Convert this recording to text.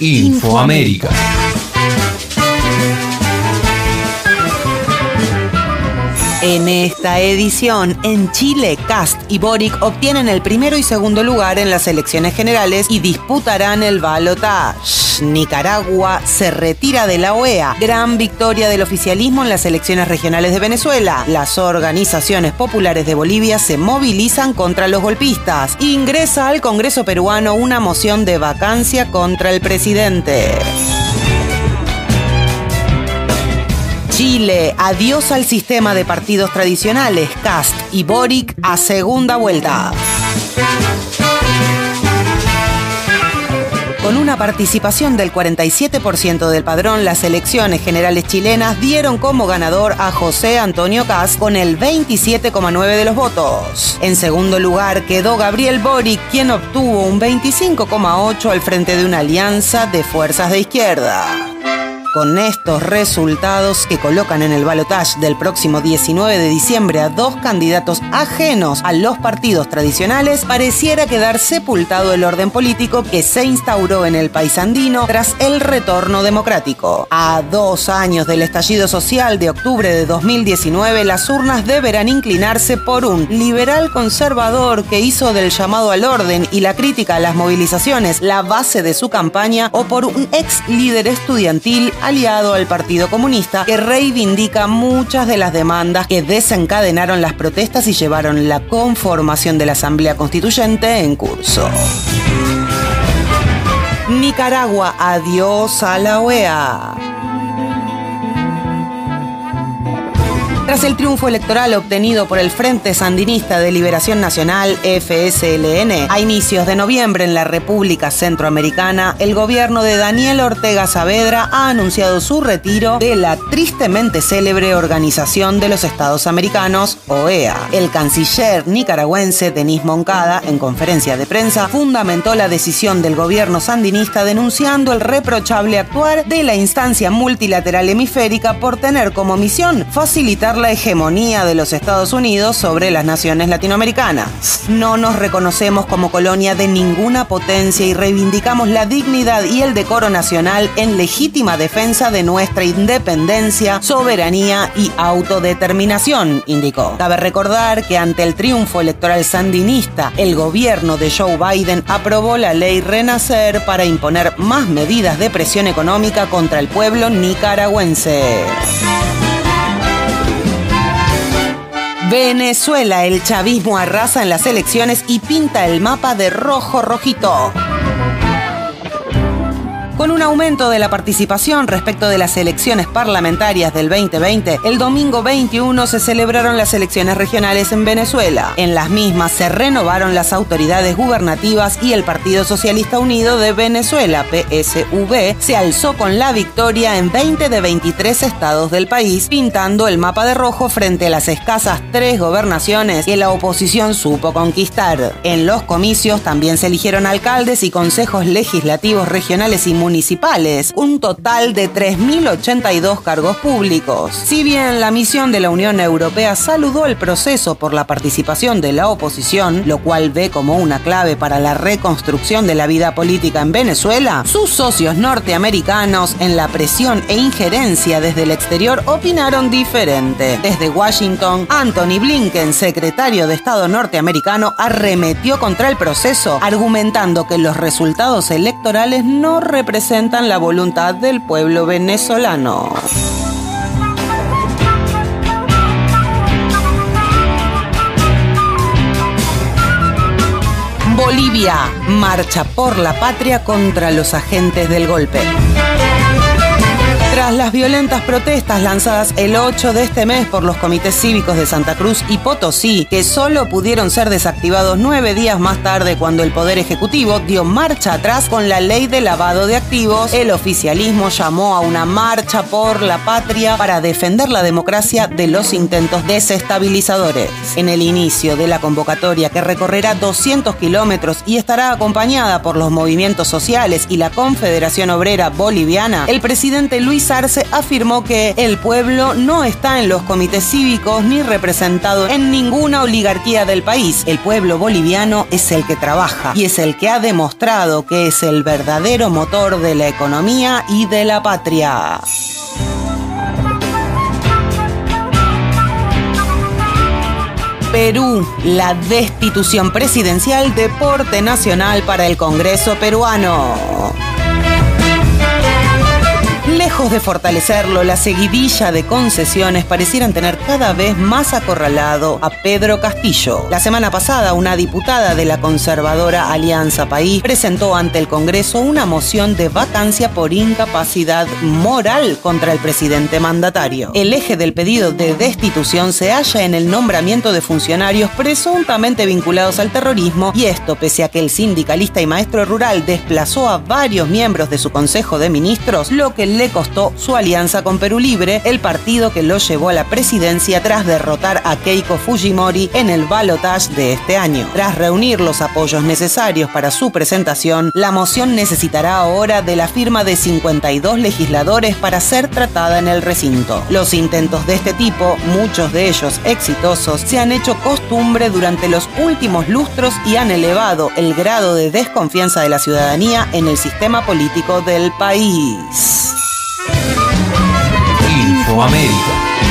Infoamérica. En esta edición, en Chile, Cast y Boric obtienen el primero y segundo lugar en las elecciones generales y disputarán el balotage. Nicaragua se retira de la OEA. Gran victoria del oficialismo en las elecciones regionales de Venezuela. Las organizaciones populares de Bolivia se movilizan contra los golpistas. Ingresa al Congreso peruano una moción de vacancia contra el presidente. Chile, adiós al sistema de partidos tradicionales, Cast y Boric a segunda vuelta. Con una participación del 47% del padrón, las elecciones generales chilenas dieron como ganador a José Antonio Cast con el 27,9% de los votos. En segundo lugar quedó Gabriel Boric, quien obtuvo un 25,8% al frente de una alianza de fuerzas de izquierda. Con estos resultados que colocan en el balotaje del próximo 19 de diciembre a dos candidatos ajenos a los partidos tradicionales, pareciera quedar sepultado el orden político que se instauró en el país andino tras el retorno democrático. A dos años del estallido social de octubre de 2019, las urnas deberán inclinarse por un liberal conservador que hizo del llamado al orden y la crítica a las movilizaciones la base de su campaña o por un ex líder estudiantil aliado al Partido Comunista que reivindica muchas de las demandas que desencadenaron las protestas y llevaron la conformación de la Asamblea Constituyente en curso. Nicaragua, adiós a la OEA. Tras el triunfo electoral obtenido por el Frente Sandinista de Liberación Nacional, FSLN, a inicios de noviembre en la República Centroamericana, el gobierno de Daniel Ortega Saavedra ha anunciado su retiro de la tristemente célebre Organización de los Estados Americanos, OEA. El canciller nicaragüense Denis Moncada, en conferencia de prensa, fundamentó la decisión del gobierno sandinista denunciando el reprochable actuar de la instancia multilateral hemisférica por tener como misión facilitar la hegemonía de los Estados Unidos sobre las naciones latinoamericanas. No nos reconocemos como colonia de ninguna potencia y reivindicamos la dignidad y el decoro nacional en legítima defensa de nuestra independencia, soberanía y autodeterminación, indicó. Cabe recordar que ante el triunfo electoral sandinista, el gobierno de Joe Biden aprobó la ley Renacer para imponer más medidas de presión económica contra el pueblo nicaragüense. Venezuela, el chavismo arrasa en las elecciones y pinta el mapa de rojo rojito. Con un aumento de la participación respecto de las elecciones parlamentarias del 2020, el domingo 21 se celebraron las elecciones regionales en Venezuela. En las mismas se renovaron las autoridades gubernativas y el Partido Socialista Unido de Venezuela, PSV, se alzó con la victoria en 20 de 23 estados del país, pintando el mapa de rojo frente a las escasas tres gobernaciones que la oposición supo conquistar. En los comicios también se eligieron alcaldes y consejos legislativos regionales y municipales municipales, un total de 3.082 cargos públicos. Si bien la misión de la Unión Europea saludó el proceso por la participación de la oposición, lo cual ve como una clave para la reconstrucción de la vida política en Venezuela, sus socios norteamericanos en la presión e injerencia desde el exterior opinaron diferente. Desde Washington, Anthony Blinken, secretario de Estado norteamericano, arremetió contra el proceso, argumentando que los resultados electorales no representan representan la voluntad del pueblo venezolano. Bolivia marcha por la patria contra los agentes del golpe. Tras las violentas protestas lanzadas el 8 de este mes por los comités cívicos de Santa Cruz y Potosí, que solo pudieron ser desactivados nueve días más tarde cuando el Poder Ejecutivo dio marcha atrás con la ley de lavado de activos, el oficialismo llamó a una marcha por la patria para defender la democracia de los intentos desestabilizadores. En el inicio de la convocatoria, que recorrerá 200 kilómetros y estará acompañada por los movimientos sociales y la Confederación Obrera Boliviana, el presidente Luis afirmó que el pueblo no está en los comités cívicos ni representado en ninguna oligarquía del país. El pueblo boliviano es el que trabaja y es el que ha demostrado que es el verdadero motor de la economía y de la patria. Perú, la destitución presidencial deporte nacional para el Congreso peruano. De fortalecerlo, la seguidilla de concesiones parecieran tener cada vez más acorralado a Pedro Castillo. La semana pasada, una diputada de la conservadora Alianza País presentó ante el Congreso una moción de vacancia por incapacidad moral contra el presidente mandatario. El eje del pedido de destitución se halla en el nombramiento de funcionarios presuntamente vinculados al terrorismo y esto pese a que el sindicalista y maestro rural desplazó a varios miembros de su Consejo de Ministros, lo que le costó su alianza con Perú Libre, el partido que lo llevó a la presidencia tras derrotar a Keiko Fujimori en el balotage de este año. Tras reunir los apoyos necesarios para su presentación, la moción necesitará ahora de la firma de 52 legisladores para ser tratada en el recinto. Los intentos de este tipo, muchos de ellos exitosos, se han hecho costumbre durante los últimos lustros y han elevado el grado de desconfianza de la ciudadanía en el sistema político del país. Infoamérica.